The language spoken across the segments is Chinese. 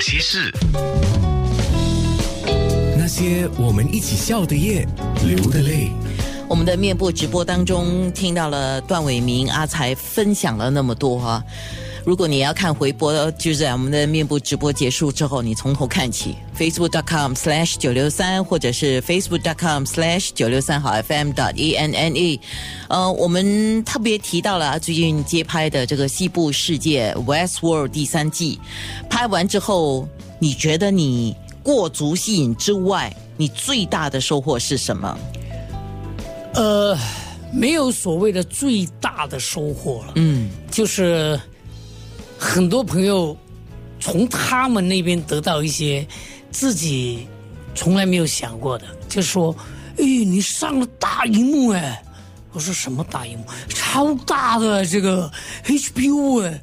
那些事，那些我们一起笑的夜，流的泪。我们的面部直播当中听到了段伟明阿才分享了那么多哈。如果你要看回播，就在我们的面部直播结束之后，你从头看起，facebook.com/slash 九六三，或者是 facebook.com/slash 九六三好 FM dot e n n e。呃，我们特别提到了最近接拍的这个西部世界 West World 第三季，拍完之后，你觉得你过足吸引之外，你最大的收获是什么？呃，没有所谓的最大的收获了，嗯，就是很多朋友从他们那边得到一些自己从来没有想过的，就说：“哎，你上了大荧幕哎！”我说：“什么大荧幕？超大的这个 HBO 哎！”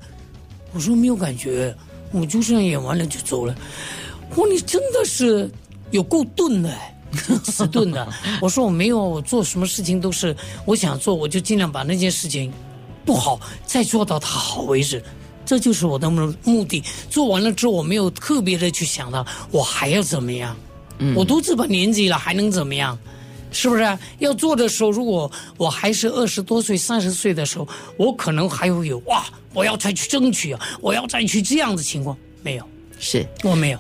我说：“没有感觉，我就这样演完了就走了。”我说：“你真的是有够钝的。”迟钝的，我说我没有，我做什么事情都是我想做，我就尽量把那件事情不好再做到它好为止，这就是我的目目的。做完了之后，我没有特别的去想到我还要怎么样，嗯，我都这把年纪了，还能怎么样？是不是？要做的时候，如果我还是二十多岁、三十岁的时候，我可能还会有哇，我要再去争取啊，我要再去这样的情况，没有，是我没有。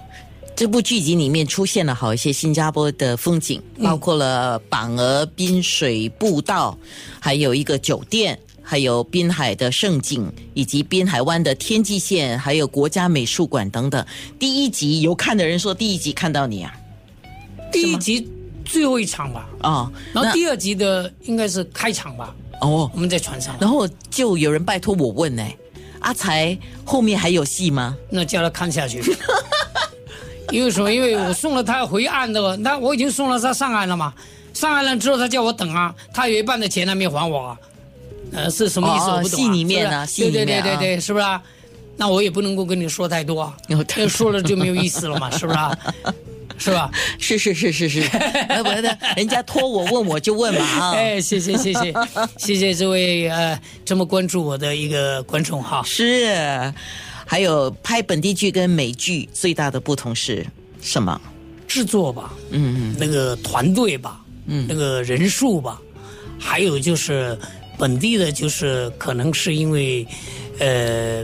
这部剧集里面出现了好一些新加坡的风景，包括了榜鹅滨水步道，还有一个酒店，还有滨海的胜景，以及滨海湾的天际线，还有国家美术馆等等。第一集有看的人说，第一集看到你啊，第一集最后一场吧，啊，然后第二集的应该是开场吧，哦，我们在船上，然后就有人拜托我问呢，阿才后面还有戏吗？那叫他看下去。因为什么？因为我送了他回岸的，那我已经送了他上岸了嘛。上岸了之后，他叫我等啊，他有一半的钱还没还我，啊，呃，是什么意思？我不懂。戏里面呢？对对对对对，是不是？那我也不能够跟你说太多，要说了就没有意思了嘛，是不是？是吧？是是是是是，哎不的，人家托我问我就问嘛啊！哎，谢谢谢谢谢谢这位呃这么关注我的一个观众哈。是。还有拍本地剧跟美剧最大的不同是什么？制作吧，嗯嗯，那个团队吧，嗯，那个人数吧，还有就是本地的，就是可能是因为，呃，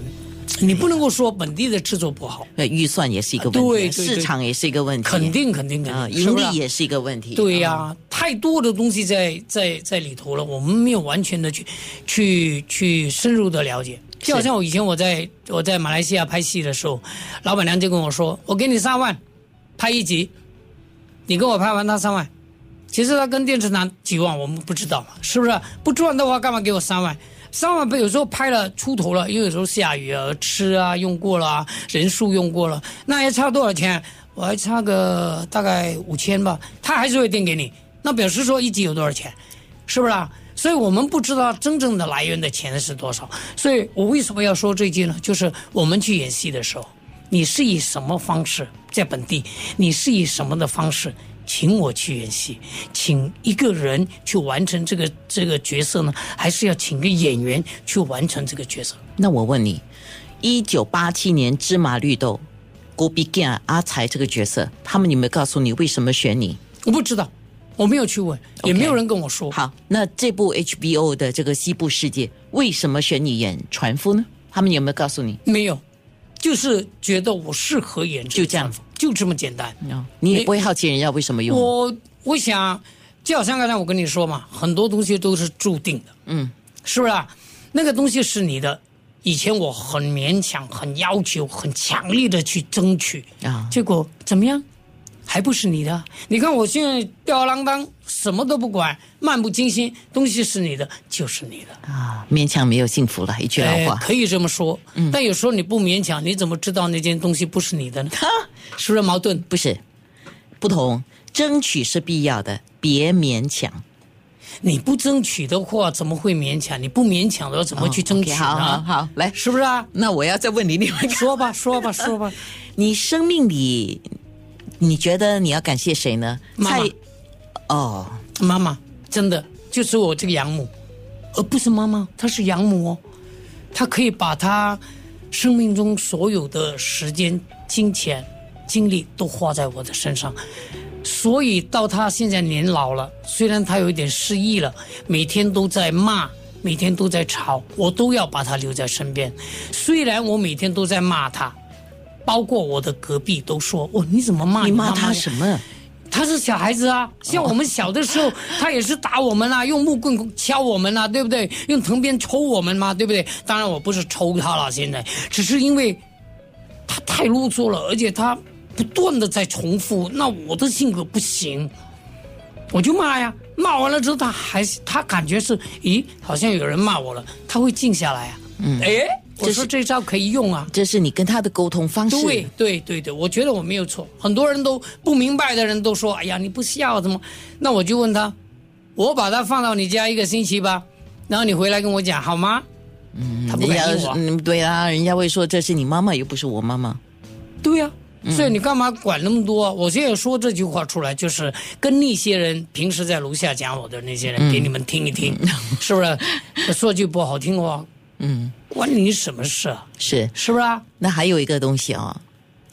你不能够说本地的制作不好，呃，预算也是一个问题，对市场也是一个问题，肯定肯定肯定，盈利也是一个问题。对呀，太多的东西在在在里头了，我们没有完全的去去去深入的了解。就好像我以前我在我在马来西亚拍戏的时候，老板娘就跟我说：“我给你三万，拍一集，你跟我拍完他三万。其实他跟电视拿几万，我们不知道嘛，是不是？不赚的话，干嘛给我三万？三万不有时候拍了出头了，又有时候下雨啊、吃啊用过了，人数用过了，那还差多少钱？我还差个大概五千吧，他还是会垫给你。那表示说一集有多少钱，是不是？”所以我们不知道真正的来源的钱是多少。所以我为什么要说这句呢？就是我们去演戏的时候，你是以什么方式在本地？你是以什么的方式请我去演戏？请一个人去完成这个这个角色呢？还是要请个演员去完成这个角色？那我问你，一九八七年《芝麻绿豆》，郭碧健、阿才这个角色，他们有没有告诉你为什么选你？我不知道。我没有去问，也没有人跟我说。好，那这部 HBO 的这个西部世界为什么选你演船夫呢？他们有没有告诉你？没有，就是觉得我适合演，就这样，就这么简单。你也不会好奇人家为什么用？我我想，就好像刚才我跟你说嘛，很多东西都是注定的，嗯，是不是？那个东西是你的，以前我很勉强、很要求、很强力的去争取啊，结果怎么样？还不是你的？你看我现在吊儿郎当，什么都不管，漫不经心，东西是你的，就是你的啊！勉强没有幸福了，一句老话，可以这么说。嗯，但有时候你不勉强，你怎么知道那件东西不是你的呢？是不是矛盾？不是，不同。争取是必要的，别勉强。你不争取的话，怎么会勉强？你不勉强的话，怎么去争取呢？好好好，来，是不是啊？那我要再问你另外一个，说吧，说吧，说吧，你生命里。你觉得你要感谢谁呢？妈妈，哦，妈妈，真的就是我这个养母，而不是妈妈，她是养母哦，她可以把她生命中所有的时间、金钱、精力都花在我的身上，所以到她现在年老了，虽然她有一点失忆了，每天都在骂，每天都在吵，我都要把他留在身边。虽然我每天都在骂他，包括我的隔壁都说：“哦，你怎么骂你骂他什么？他是小孩子啊，像我们小的时候，他也是打我们啊，用木棍敲我们啊，对不对？用藤鞭抽我们嘛，对不对？当然我不是抽他了，现在。只是因为他太啰嗦了，而且他不断的在重复，那我的性格不行，我就骂呀，骂完了之后他还是他感觉是，咦，好像有人骂我了，他会静下来啊，嗯，哎，我说这招可以用啊，这是你跟他的沟通方式。对对对对，我觉得我没有错。很多人都不明白的人都说：“哎呀，你不孝怎么？”那我就问他：“我把它放到你家一个星期吧，然后你回来跟我讲好吗？”嗯，他不人家敢应我。嗯，对啊，人家会说这是你妈妈，又不是我妈妈。对呀、所以你干嘛管那么多？我现在说这句话出来，就是跟那些人平时在楼下讲我的那些人，给你们听一听，是不是？说句不好听的话，嗯，关你什么事啊？是。是不是啊？那还有一个东西啊、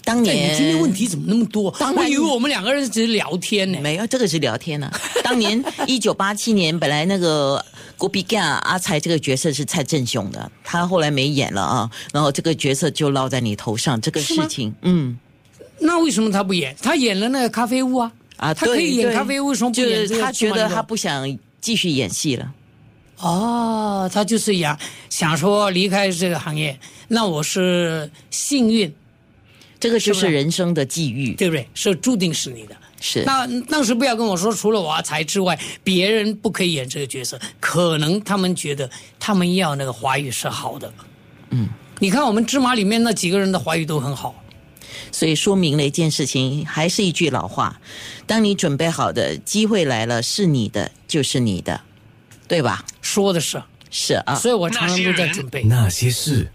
当对，年你今天问题怎么那么多？我以为我们两个人只是聊天呢。没有，这个是聊天呢、当年一九八七年，本来那个郭比干阿才这个角色是蔡正雄的，他后来没演了啊，然后这个角色就落在你头上，这个事情，嗯那为什么他不演？他演了那个咖啡屋啊，啊，他可以演咖啡屋，为什么不就演他觉得他不想继续演戏了，哦，他就是想想说离开这个行业，那我是幸运，这个就是人生的际遇，对不对？是注定是你的。是那当时不要跟我说，除了我阿才之外，别人不可以演这个角色。可能他们觉得他们要那个华语是好的。嗯，你看我们芝麻里面那几个人的华语都很好。所以说明了一件事情，还是一句老话：当你准备好的机会来了，是你的就是你的，对吧？说的是，是啊，所以我常常都在准备。那些事。